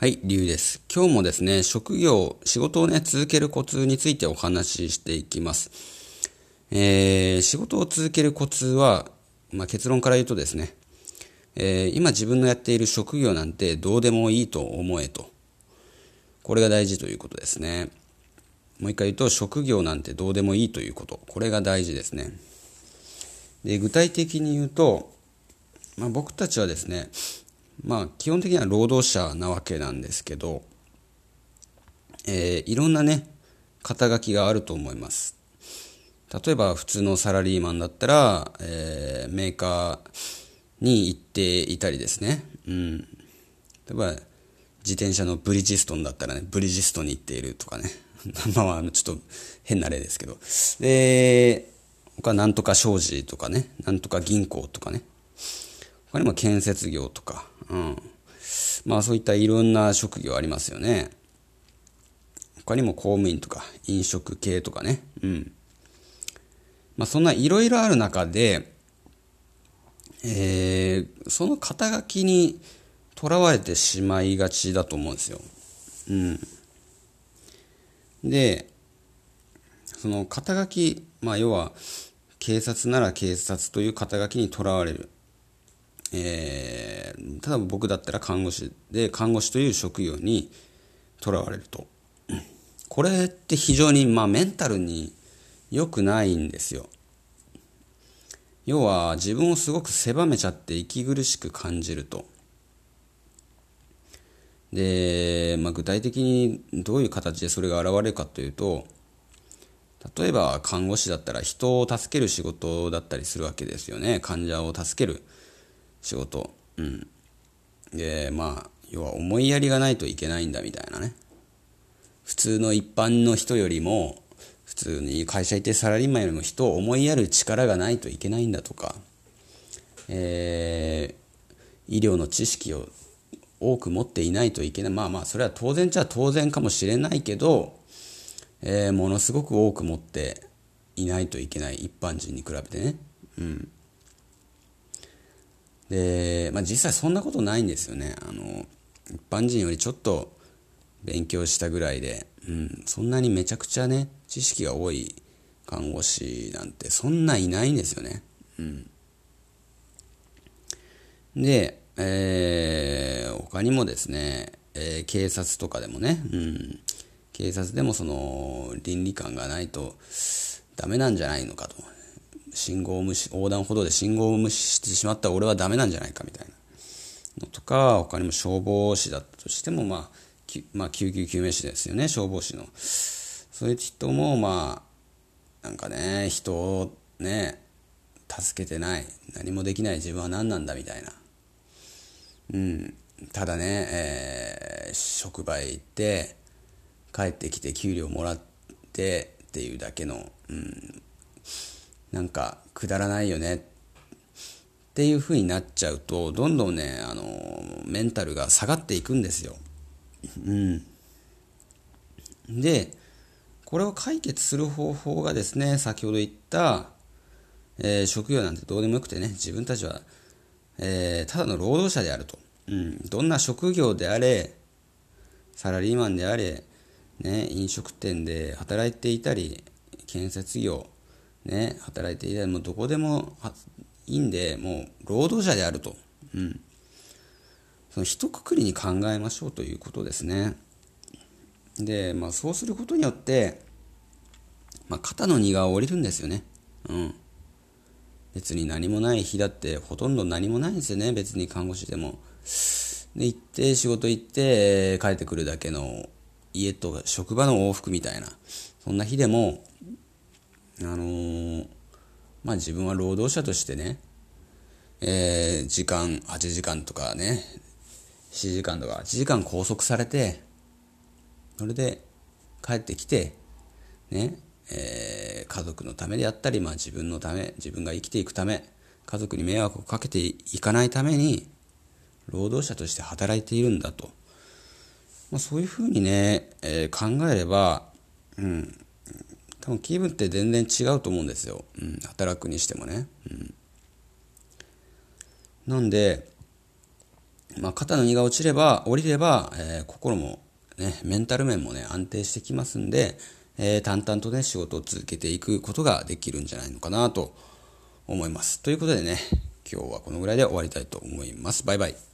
はい、りゅうです。今日もですね、職業、仕事をね、続けるコツについてお話ししていきます。えー、仕事を続けるコツは、まあ、結論から言うとですね、えー今自分のやっている職業なんてどうでもいいと思えと。これが大事ということですね。もう一回言うと、職業なんてどうでもいいということ。これが大事ですね。で、具体的に言うと、まあ、僕たちはですね、まあ、基本的には労働者なわけなんですけど、えーいろんなね、肩書きがあると思います。例えば、普通のサラリーマンだったら、えーメーカーに行っていたりですね。うん。例えば、自転車のブリヂストンだったらね、ブリヂストンに行っているとかね。まあまあ、ちょっと変な例ですけど。で、他なんとか商事とかね、なんとか銀行とかね。他にも建設業とか、うん。まあそういったいろんな職業ありますよね。他にも公務員とか飲食系とかね。うん。まあそんないろいろある中で、えーその肩書きにとらわれてしまいがちだと思うんですよ。うん。で、その肩書き、まあ要は警察なら警察という肩書きにとらわれる。えー、ただ僕だったら看護師で看護師という職業にとらわれると。これって非常に、まあ、メンタルに良くないんですよ。要は自分をすごく狭めちゃって息苦しく感じると。で、まあ、具体的にどういう形でそれが現れるかというと例えば看護師だったら人を助ける仕事だったりするわけですよね。患者を助ける仕事。うん。でまあ要は思いやりがないといけないんだみたいなね。普通の一般の人よりも普通に会社行ってサラリーマンよりも人を思いやる力がないといけないんだとか、えー医療の知識を多く持っていないといけない。まあまあそれは当然っちゃ当然かもしれないけど、えーものすごく多く持っていないといけない。一般人に比べてね。うん。で、まあ、実際そんなことないんですよね。あの一般人よりちょっと勉強したぐらいで、うん、そんなにめちゃくちゃね知識が多い看護師なんてそんないないんですよね、うん、で、えー他にもですね、えー警察とかでもね、うん、警察でもその倫理観がないとダメなんじゃないのかと。信号を無視横断歩道で信号を無視してしまったら俺はダメなんじゃないかみたいな。のとか他にも消防士だったとしても、まあ、きまあ救急救命士ですよね消防士の。そういう人もまあなんかね人をね助けてない何もできない自分は何なんだみたいな。うん。ただね、えー職場へ行って帰ってきて給料もらってっていうだけの、うん、なんかくだらないよね。っていう風になっちゃうとどんどんねあのメンタルが下がっていくんですよ。うん、でこれを解決する方法がですね先ほど言った、えー職業なんてどうでもよくてね自分たちは、えーただの労働者であると、うん、どんな職業であれサラリーマンであれ、ね、飲食店で働いていたり建設業、ね、働いていたりもうどこでもいいんでもう労働者であると、うん、その一括りに考えましょうということですね。で、まあ、そうすることによって、まあ、肩の荷が下りるんですよね。うん。別に何もない日だってほとんど何もないんですよね。別に看護師でも。で行って仕事行って帰ってくるだけの家と職場の往復みたいなそんな日でもあのーまあ自分は労働者としてね、えー時間8時間とかね7時間とか8時間拘束されてそれで帰ってきてね、えー家族のためであったり、まあ、自分のため自分が生きていくため家族に迷惑をかけていかないために労働者として働いているんだと、まあ、そういうふうにね、えー考えれば、うん、多分気分って全然違うと思うんですよ、うん、働くにしてもね、うん、なんでまあ、肩の荷が落ちれば、降りれば、えー、心も、ね、メンタル面もね、安定してきますんで、えー、淡々とね、仕事を続けていくことができるんじゃないのかなと思います。ということでね、今日はこのぐらいで終わりたいと思います。バイバイ。